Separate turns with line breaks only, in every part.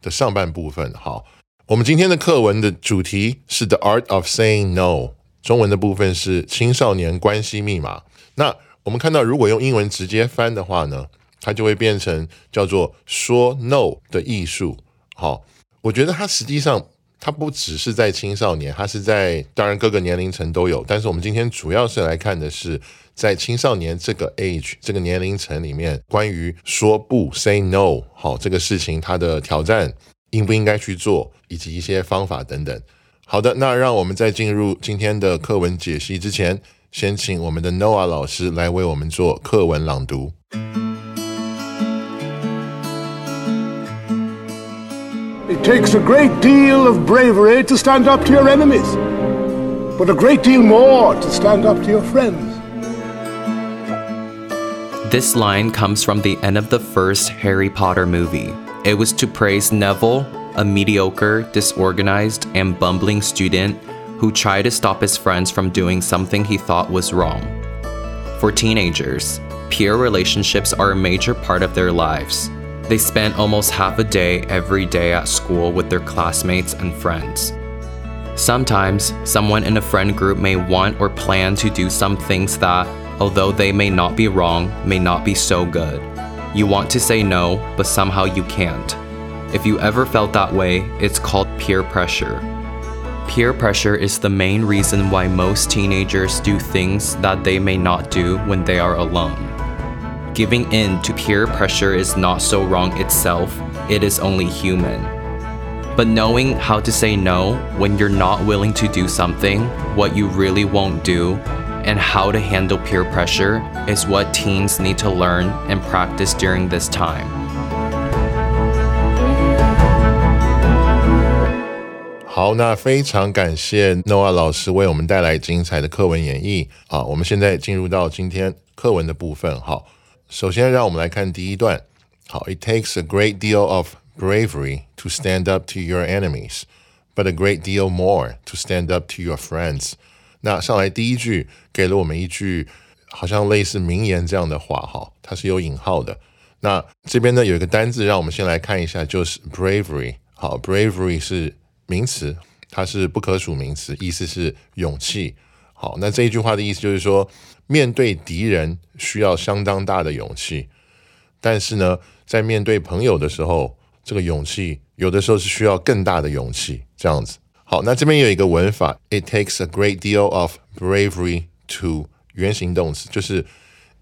的上半部分。好，我们今天的课文的主题是 The Art of Saying No，中文的部分是青少年关系密码。那我们看到，如果用英文直接翻的话呢，它就会变成叫做说 No 的艺术。好，我觉得它实际上。它不只是在青少年，它是在当然各个年龄层都有。但是我们今天主要是来看的是在青少年这个 age 这个年龄层里面，关于说不 say no 好这个事情它的挑战，应不应该去做，以及一些方法等等。好的，那让我们在进入今天的课文解析之前，先请我们的 Noah 老师来为我们做课文朗读。
It takes a great deal of bravery to stand up to your enemies, but a great deal more to stand up to your friends.
This line comes from the end of the first Harry Potter movie. It was to praise Neville, a mediocre, disorganized, and bumbling student who tried to stop his friends from doing something he thought was wrong. For teenagers, peer relationships are a major part of their lives. They spent almost half a day every day at school with their classmates and friends. Sometimes, someone in a friend group may want or plan to do some things that, although they may not be wrong, may not be so good. You want to say no, but somehow you can't. If you ever felt that way, it's called peer pressure. Peer pressure is the main reason why most teenagers do things that they may not do when they are alone. Giving in to peer pressure is not so wrong itself, it is only human. But knowing how to say no when you're not willing to do something, what you really won't do, and how to handle peer pressure is what teens need to learn and practice during this time.
好，那非常感谢 Noah 老师为我们带来精彩的课文演绎啊！我们现在进入到今天课文的部分，好。 首先，让我们来看第一段。好，It takes a great deal of bravery to stand up to your enemies, but a great deal more to stand up to your friends。那上来第一句给了我们一句好像类似名言这样的话，哈，它是有引号的。那这边呢有一个单字，让我们先来看一下，就是 bravery。好，bravery 是名词，它是不可数名词，意思是勇气。好，那这一句话的意思就是说。面对敌人需要相当大的勇气，但是呢，在面对朋友的时候，这个勇气有的时候是需要更大的勇气。这样子，好，那这边有一个文法，It takes a great deal of bravery to 原形动词，就是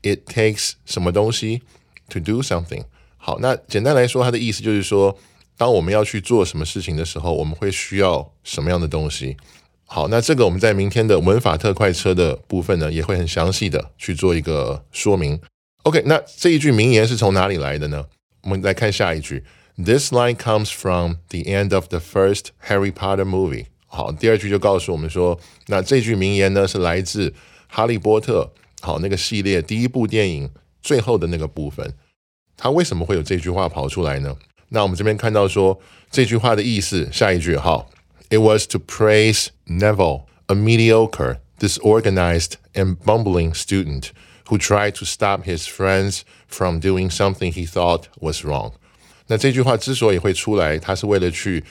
It takes 什么东西 to do something。好，那简单来说，它的意思就是说，当我们要去做什么事情的时候，我们会需要什么样的东西。好，那这个我们在明天的文法特快车的部分呢，也会很详细的去做一个说明。OK，那这一句名言是从哪里来的呢？我们来看下一句，This line comes from the end of the first Harry Potter movie。好，第二句就告诉我们说，那这句名言呢是来自《哈利波特》好那个系列第一部电影最后的那个部分。它为什么会有这句话跑出来呢？那我们这边看到说这句话的意思，下一句好。It was to praise Neville, a mediocre, disorganized, and bumbling student who tried to stop his friends from doing something he thought was wrong. 那这句话之所以会出来，他是为了去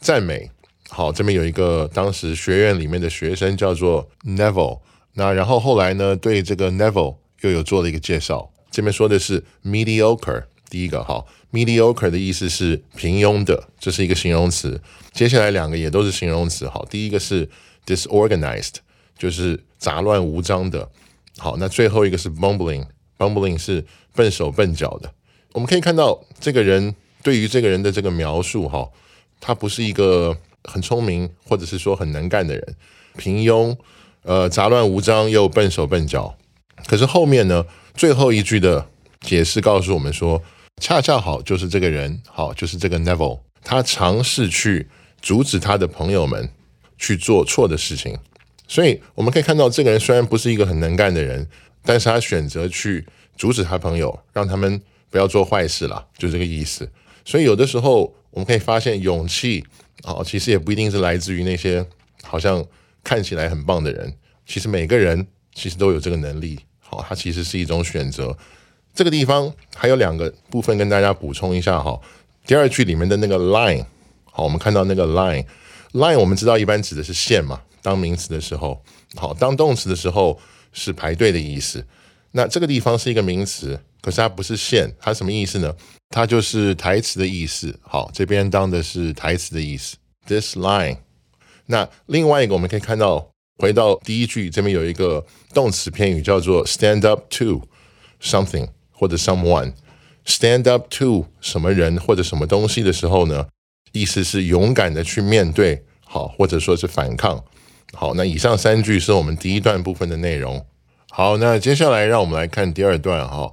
赞美。好，这边有一个当时学院里面的学生叫做 Neville。那然后后来呢，对这个 Neville 又有做了一个介绍。这边说的是 mediocre 第一个哈，mediocre 的意思是平庸的，这是一个形容词。接下来两个也都是形容词。好，第一个是 disorganized，就是杂乱无章的。好，那最后一个是 bumbling，bumbling 是笨手笨脚的。我们可以看到这个人对于这个人的这个描述，哈，他不是一个很聪明或者是说很能干的人，平庸，呃，杂乱无章又笨手笨脚。可是后面呢，最后一句的解释告诉我们说，恰恰好就是这个人，好，就是这个 Neville，他尝试去阻止他的朋友们去做错的事情。所以我们可以看到，这个人虽然不是一个很能干的人，但是他选择去阻止他朋友，让他们不要做坏事了，就这个意思。所以有的时候我们可以发现，勇气啊，其实也不一定是来自于那些好像看起来很棒的人，其实每个人其实都有这个能力。好，它其实是一种选择。这个地方还有两个部分跟大家补充一下哈。第二句里面的那个 line，好，我们看到那个 line，line 我们知道一般指的是线嘛。当名词的时候，好，当动词的时候是排队的意思。那这个地方是一个名词，可是它不是线，它什么意思呢？它就是台词的意思。好，这边当的是台词的意思。This line。那另外一个我们可以看到，回到第一句这边有一个动词片语叫做 stand up to something。或者 someone stand up to 什么人或者什么东西的时候呢？意思是勇敢的去面对，好，或者说是反抗。好，那以上三句是我们第一段部分的内容。好，那接下来让我们来看第二段哈。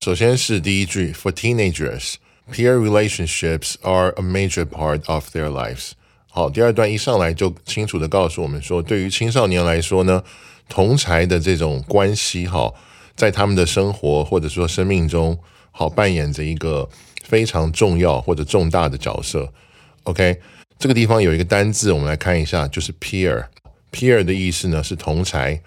首先是第一句，For teenagers, peer relationships are a major part of their lives。好，第二段一上来就清楚的告诉我们说，对于青少年来说呢，同才的这种关系哈。在他们的生活或者说生命中，好扮演着一个非常重要或者重大的角色。OK，这个地方有一个单字，我们来看一下，就是 peer。peer 的意思呢是同才，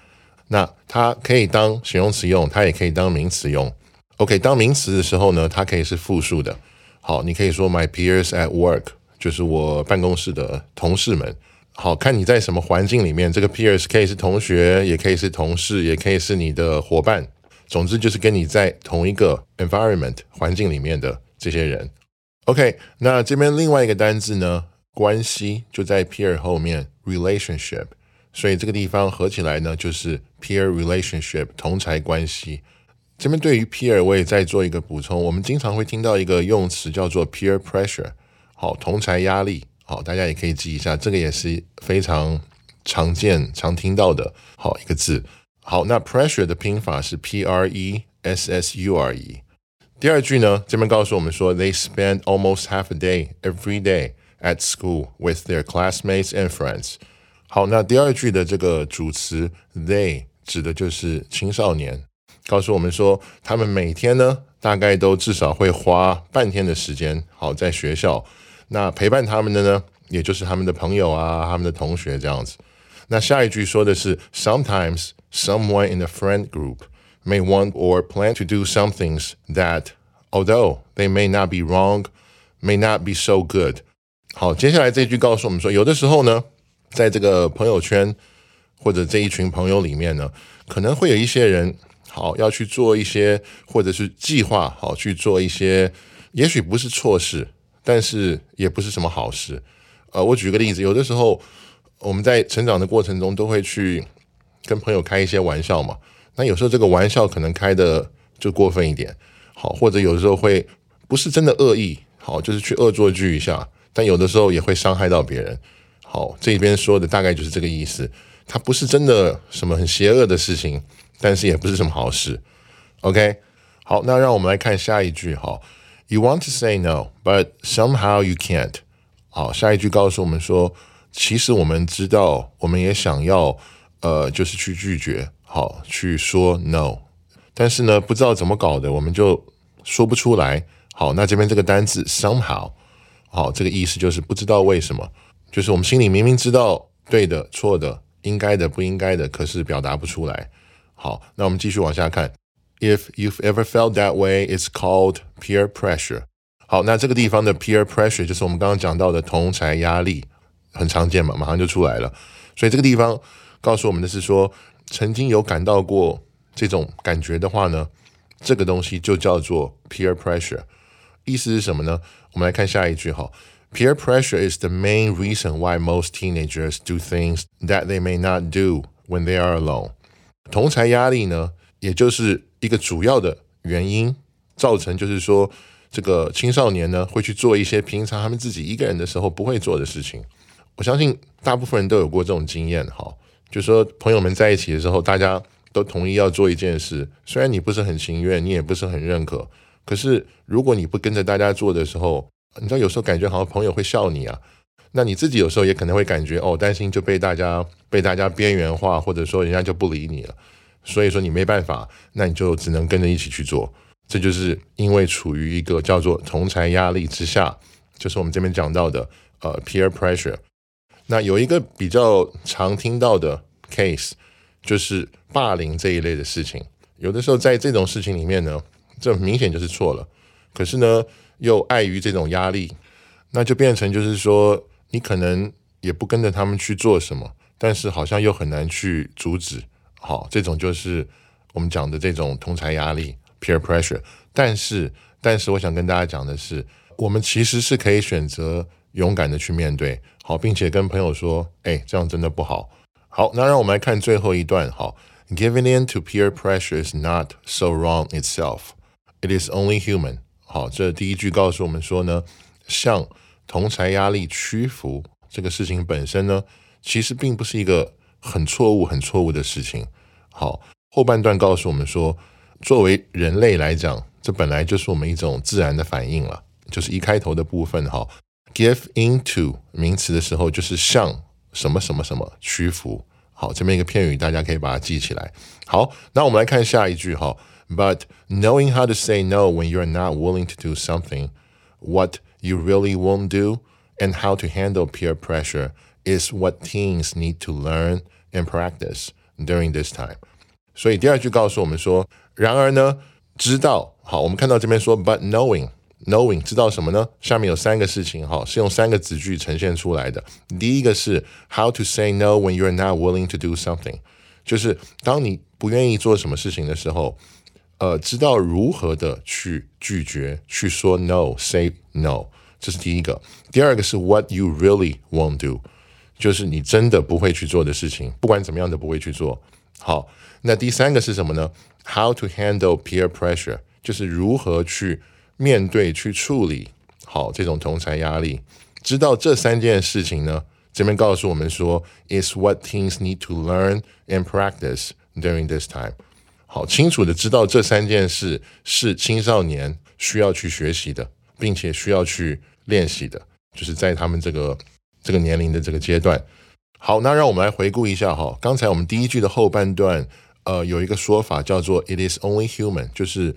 那它可以当形容词用，它也可以当名词用。OK，当名词的时候呢，它可以是复数的。好，你可以说 My peers at work，就是我办公室的同事们。好看你在什么环境里面，这个 peers 可以是同学，也可以是同事，也可以是你的伙伴。总之就是跟你在同一个 environment 环境里面的这些人。OK，那这边另外一个单字呢，关系就在 peer 后面 relationship，所以这个地方合起来呢就是 peer relationship 同才关系。这边对于 peer 我也再做一个补充，我们经常会听到一个用词叫做 peer pressure，好，同才压力，好，大家也可以记一下，这个也是非常常见、常听到的好一个字。好，那 pressure 的拼法是 p r e s s u r e。第二句呢，这边告诉我们说，They spend almost half a day every day at school with their classmates and friends。好，那第二句的这个主词 they 指的就是青少年，告诉我们说，他们每天呢，大概都至少会花半天的时间，好在学校。那陪伴他们的呢，也就是他们的朋友啊，他们的同学这样子。那下一句说的是，sometimes someone in the friend group may want or plan to do some things that, although they may not be wrong, may not be so good。好，接下来这句告诉我们说，有的时候呢，在这个朋友圈或者这一群朋友里面呢，可能会有一些人，好要去做一些，或者是计划好去做一些，也许不是错事，但是也不是什么好事。呃，我举个例子，有的时候。我们在成长的过程中，都会去 跟朋友开一些玩笑嘛。那有时候这个玩笑可能开的就过分一点，好，或者有时候会不是真的恶意，好，就是去恶作剧一下。但有的时候也会伤害到别人。好，这边说的大概就是这个意思。它不是真的什么很邪恶的事情，但是也不是什么好事。OK，好，那让我们来看下一句。好，You want to say no, but somehow you can't。好，下一句告诉我们说。其实我们知道，我们也想要，呃，就是去拒绝，好，去说 no，但是呢，不知道怎么搞的，我们就说不出来。好，那这边这个单字 somehow，好，这个意思就是不知道为什么，就是我们心里明明知道对的、错的、应该的、不应该的，可是表达不出来。好，那我们继续往下看。If you've ever felt that way, it's called peer pressure。好，那这个地方的 peer pressure 就是我们刚刚讲到的同才压力。很常见嘛，马上就出来了。所以这个地方告诉我们的是说，曾经有感到过这种感觉的话呢，这个东西就叫做 peer pressure。意思是什么呢？我们来看下一句哈。Peer pressure is the main reason why most teenagers do things that they may not do when they are alone。同才压力呢，也就是一个主要的原因，造成就是说，这个青少年呢会去做一些平常他们自己一个人的时候不会做的事情。我相信大部分人都有过这种经验哈，就说朋友们在一起的时候，大家都同意要做一件事，虽然你不是很情愿，你也不是很认可，可是如果你不跟着大家做的时候，你知道有时候感觉好像朋友会笑你啊，那你自己有时候也可能会感觉哦，担心就被大家被大家边缘化，或者说人家就不理你了，所以说你没办法，那你就只能跟着一起去做。这就是因为处于一个叫做同才压力之下，就是我们这边讲到的呃 peer pressure。那有一个比较常听到的 case，就是霸凌这一类的事情。有的时候在这种事情里面呢，这明显就是错了，可是呢又碍于这种压力，那就变成就是说你可能也不跟着他们去做什么，但是好像又很难去阻止。好，这种就是我们讲的这种同才压力。peer pressure，但是，但是我想跟大家讲的是，我们其实是可以选择勇敢的去面对，好，并且跟朋友说，哎，这样真的不好。好，那让我们来看最后一段，好，giving in to peer pressure is not so wrong itself，it is only human。好，这第一句告诉我们说呢，向同才压力屈服这个事情本身呢，其实并不是一个很错误、很错误的事情。好，后半段告诉我们说。作为人类来讲，这本来就是我们一种自然的反应了。就是一开头的部分哈 ，give into 名词的时候，就是向什么什么什么屈服。好，这边一个片语，大家可以把它记起来。好，那我们来看下一句哈。But knowing how to say no when you're not willing to do something, what you really won't do, and how to handle peer pressure is what teens need to learn and practice during this time. 所以第二句告诉我们说。然而呢，知道好，我们看到这边说，but knowing，knowing 知道什么呢？下面有三个事情哈，是用三个子句呈现出来的。第一个是 how to say no when you're not willing to do something，就是当你不愿意做什么事情的时候，呃，知道如何的去拒绝，去说 no，say no，这是第一个。第二个是 what you really won't do，就是你真的不会去做的事情，不管怎么样都不会去做。好，那第三个是什么呢？How to handle peer pressure，就是如何去 面对、去处理好这种同才压力。知道这三件事情呢，这边告诉我们说，is what teens need to learn and practice during this time。好，清楚的知道这三件事是青少年需要去学习的，并且需要去练习的，就是在他们这个这个年龄的这个阶段。好，那让我们来回顾一下哈，刚才我们第一句的后半段。呃，有一个说法叫做 "It is only human"，就是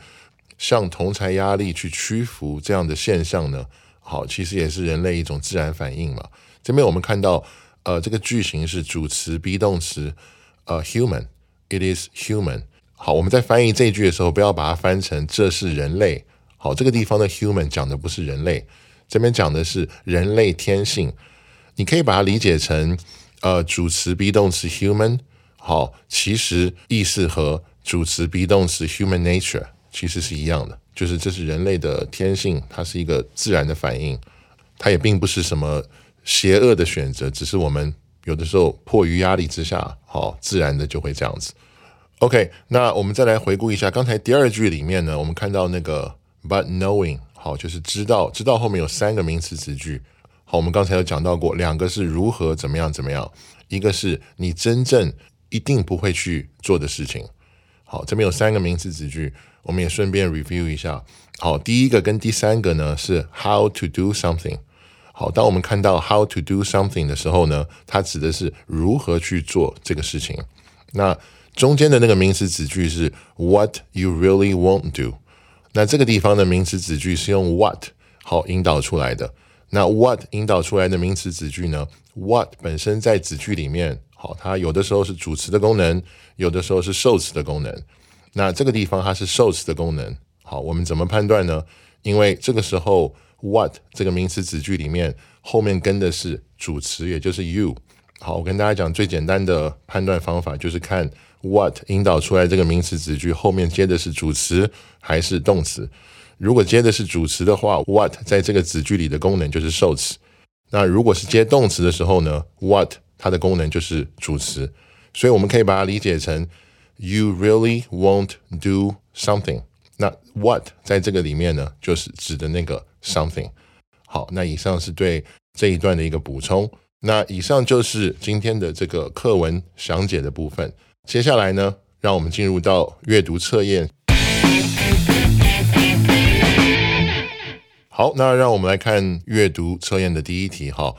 向同才压力去屈服这样的现象呢。好，其实也是人类一种自然反应嘛。这边我们看到，呃，这个句型是主词 be 动词，呃，human，it is human。好，我们在翻译这句的时候，不要把它翻成这是人类。好，这个地方的 human 讲的不是人类，这边讲的是人类天性。你可以把它理解成，呃，主词 be 动词 human。好，其实意思和主词 be 动词 human nature 其实是一样的，就是这是人类的天性，它是一个自然的反应，它也并不是什么邪恶的选择，只是我们有的时候迫于压力之下，好自然的就会这样子。OK，那我们再来回顾一下刚才第二句里面呢，我们看到那个 but knowing 好，就是知道，知道后面有三个名词词句。好，我们刚才有讲到过，两个是如何怎么样怎么样，一个是你真正。一定不会去做的事情。好，这边有三个名词子句，我们也顺便 review 一下。好，第一个跟第三个呢是 how to do something。好，当我们看到 how to do something 的时候呢，它指的是如何去做这个事情。那中间的那个名词子句是 what you really won't do。那这个地方的名词子句是用 what 好引导出来的。那 what 引导出来的名词子句呢？what 本身在子句里面。好，它有的时候是主词的功能，有的时候是受词的功能。那这个地方它是受词的功能。好，我们怎么判断呢？因为这个时候 what 这个名词子句里面后面跟的是主词，也就是 you。好，我跟大家讲最简单的判断方法，就是看 what 引导出来这个名词子句后面接的是主词还是动词。如果接的是主词的话，what 在这个子句里的功能就是受词。那如果是接动词的时候呢，what 它的功能就是主词。所以我们可以把它理解成 you really won't do something。那 what 在这个里面呢，就是指的那个 something。好，那以上是对这一段的一个补充。那以上就是今天的这个课文详解的部分。接下来呢，让我们进入到阅读测验。好，那让我们来看阅读测验的第一题。哈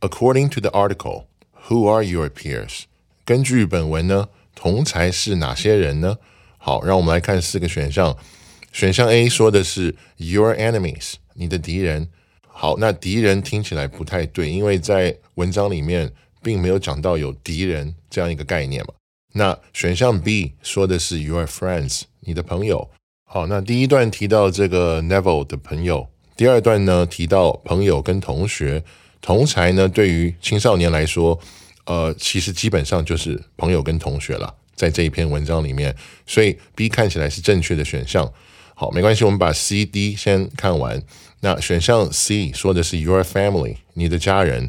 ，According to the article, who are your peers？根据本文呢，同才是哪些人呢？好，让我们来看四个选项。选项 A 说的是 your enemies，你的敌人。好，那敌人听起来不太对，因为在文章里面并没有讲到有敌人这样一个概念嘛。那选项 B 说的是 your friends，你的朋友。好，那第一段提到这个 Neville 的朋友，第二段呢提到朋友跟同学，同才呢对于青少年来说，呃，其实基本上就是朋友跟同学了，在这一篇文章里面，所以 B 看起来是正确的选项。好，没关系，我们把 C、D 先看完。那选项 C 说的是 your family，你的家人，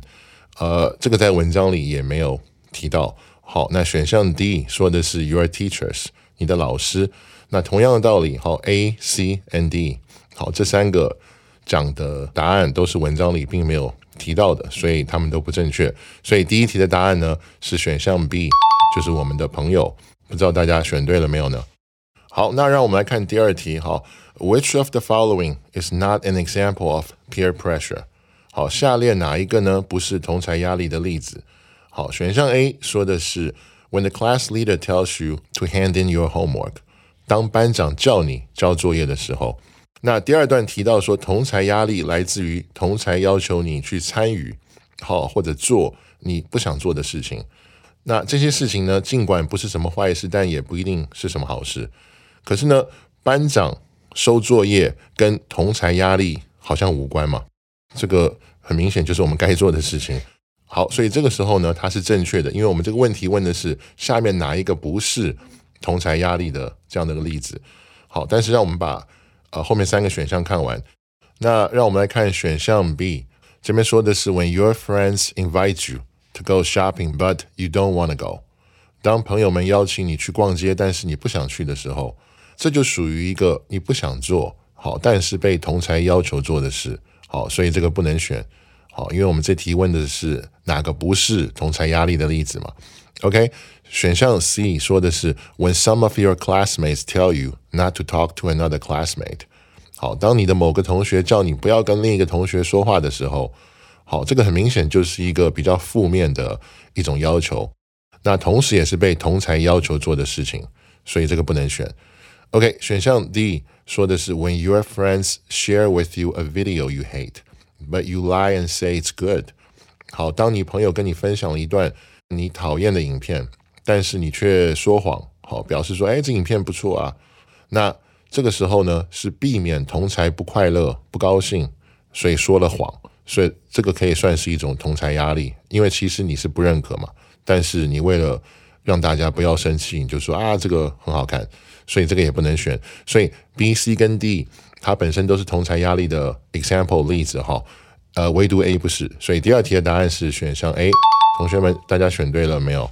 呃，这个在文章里也没有提到。好，那选项 D 说的是 your teachers，你的老师。那同样的道理，好，A、C、N、D，好，这三个讲的答案都是文章里并没有提到的，所以他们都不正确。所以第一题的答案呢是选项 B，就是我们的朋友。不知道大家选对了没有呢？好，那让我们来看第二题。好，Which of the following is not an example of peer pressure？好，下列哪一个呢不是同才压力的例子？好，选项 A 说的是 When the class leader tells you to hand in your homework，当班长叫你交作业的时候。那第二段提到说，同才压力来自于同才要求你去参与，好或者做你不想做的事情。那这些事情呢，尽管不是什么坏事，但也不一定是什么好事。可是呢，班长收作业跟同才压力好像无关嘛？这个很明显就是我们该做的事情。好，所以这个时候呢，它是正确的，因为我们这个问题问的是下面哪一个不是同才压力的这样的一个例子。好，但是让我们把呃后面三个选项看完。那让我们来看选项 B，这边说的是 When your friends invite you to go shopping, but you don't want to go，当朋友们邀请你去逛街，但是你不想去的时候。这就属于一个你不想做好，但是被同才要求做的事，好，所以这个不能选，好，因为我们这题问的是哪个不是同才压力的例子嘛 ？OK，选项 C 说的是 When some of your classmates tell you not to talk to another classmate，好，当你的某个同学叫你不要跟另一个同学说话的时候，好，这个很明显就是一个比较负面的一种要求，那同时也是被同才要求做的事情，所以这个不能选。OK，选项 D 说的是 When your friends share with you a video you hate, but you lie and say it's good。好，当你朋友跟你分享了一段 你讨厌的影片，但是你却说谎，好，表示说，哎，这影片不错啊。那这个时候呢，是避免同才不快乐、不高兴，所以说了谎。所以这个可以算是一种同才压力，因为其实你是不认可嘛，但是你为了让大家不要生气，你就说啊，这个很好看。所以这个也不能选，所以 B、C 跟 D 它本身都是同才压力的 example 例子哈，呃，唯独 A 不是，所以第二题的答案是选项 A。同学们，大家选对了没有？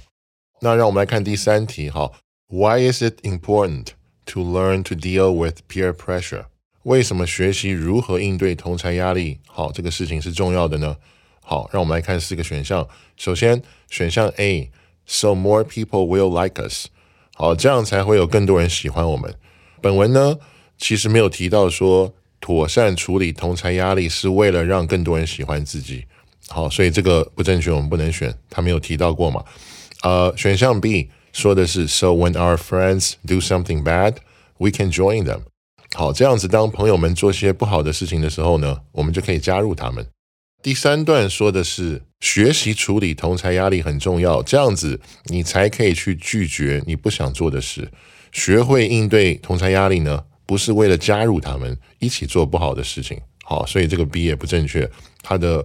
那让我们来看第三题哈，Why is it important to learn to deal with peer pressure？为什么学习如何应对同才压力好这个事情是重要的呢？好，让我们来看四个选项。首先，选项 A，So more people will like us。好，这样才会有更多人喜欢我们。本文呢，其实没有提到说妥善处理同才压力是为了让更多人喜欢自己。好，所以这个不正确，我们不能选。他没有提到过嘛？呃，选项 B 说的是，So when our friends do something bad, we can join them。好，这样子当朋友们做些不好的事情的时候呢，我们就可以加入他们。第三段说的是学习处理同才压力很重要，这样子你才可以去拒绝你不想做的事，学会应对同才压力呢，不是为了加入他们一起做不好的事情。好，所以这个 B 也不正确，它的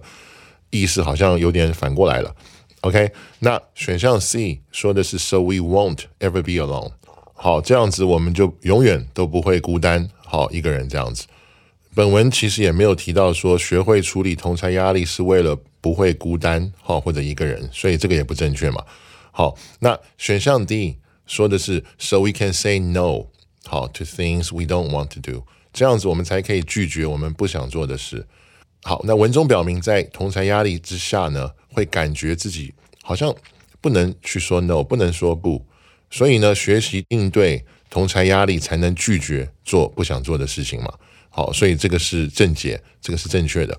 意思好像有点反过来了。OK，那选项 C 说的是 So we won't ever be alone。好，这样子我们就永远都不会孤单。好，一个人这样子。本文其实也没有提到说学会处理同才压力是为了不会孤单好或者一个人，所以这个也不正确嘛。好，那选项 D 说的是 So we can say no 好 to things we don't want to do，这样子我们才可以拒绝我们不想做的事。好，那文中表明在同才压力之下呢，会感觉自己好像不能去说 no，不能说不，所以呢，学习应对同才压力才能拒绝做不想做的事情嘛。好，所以这个是正解，这个是正确的。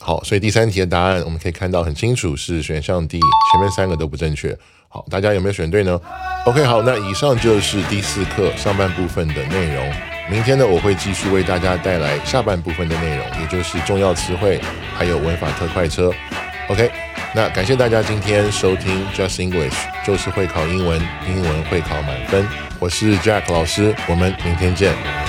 好，所以第三题的答案我们可以看到很清楚是选项 D，前面三个都不正确。好，大家有没有选对呢？OK，好，那以上就是第四课上半部分的内容。明天呢，我会继续为大家带来下半部分的内容，也就是重要词汇还有文法特快车。OK，那感谢大家今天收听 Just English，就是会考英文，英文会考满分。我是 Jack 老师，我们明天见。